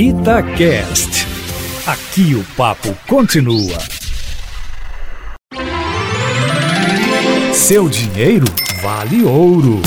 Itacast. Aqui o papo continua. Seu dinheiro vale ouro.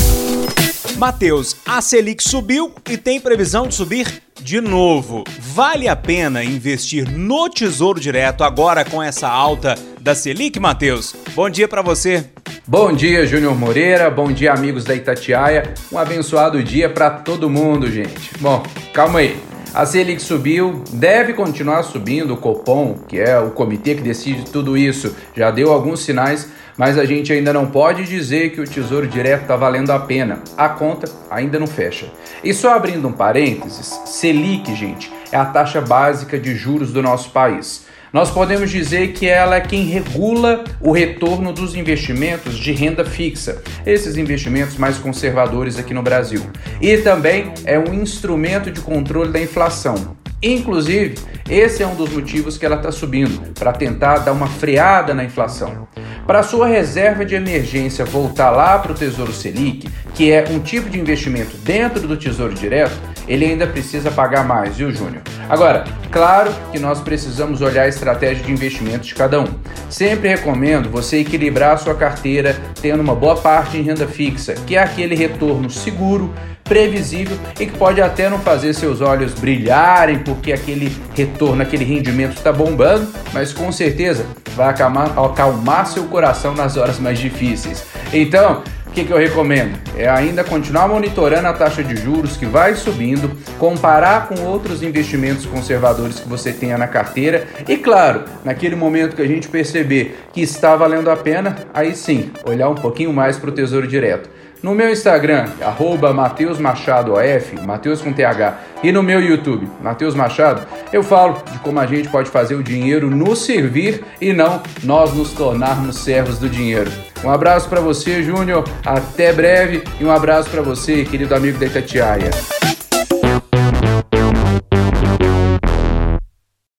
Matheus, a Selic subiu e tem previsão de subir de novo. Vale a pena investir no Tesouro Direto agora com essa alta da Selic, Matheus? Bom dia para você. Bom dia, Júnior Moreira. Bom dia, amigos da Itatiaia. Um abençoado dia para todo mundo, gente. Bom, calma aí. A Selic subiu, deve continuar subindo. O Copom, que é o comitê que decide tudo isso, já deu alguns sinais, mas a gente ainda não pode dizer que o Tesouro Direto está valendo a pena. A conta ainda não fecha. E só abrindo um parênteses, Selic, gente, é a taxa básica de juros do nosso país. Nós podemos dizer que ela é quem regula o retorno dos investimentos de renda fixa, esses investimentos mais conservadores aqui no Brasil. E também é um instrumento de controle da inflação. Inclusive, esse é um dos motivos que ela está subindo, para tentar dar uma freada na inflação. Para sua reserva de emergência voltar lá para o Tesouro Selic, que é um tipo de investimento dentro do Tesouro Direto, ele ainda precisa pagar mais, viu, Júnior? Agora, claro que nós precisamos olhar a estratégia de investimento de cada um. Sempre recomendo você equilibrar a sua carteira tendo uma boa parte em renda fixa, que é aquele retorno seguro, previsível e que pode até não fazer seus olhos brilharem porque aquele retorno, aquele rendimento está bombando, mas com certeza vai acalmar, acalmar seu coração nas horas mais difíceis. Então, o que, que, eu recomendo? É ainda continuar monitorando a taxa de juros que vai subindo, comparar com outros investimentos conservadores que você tenha na carteira e, claro, naquele momento que a gente perceber que está valendo a pena, aí sim, olhar um pouquinho mais para o Tesouro Direto. No meu Instagram, arroba Mateus Machado OF, Mateus com TH, e no meu YouTube, Mateus Machado, eu falo de como a gente pode fazer o dinheiro nos servir e não nós nos tornarmos servos do dinheiro. Um abraço para você, Júnior, até breve, e um abraço para você, querido amigo da Itatiaia.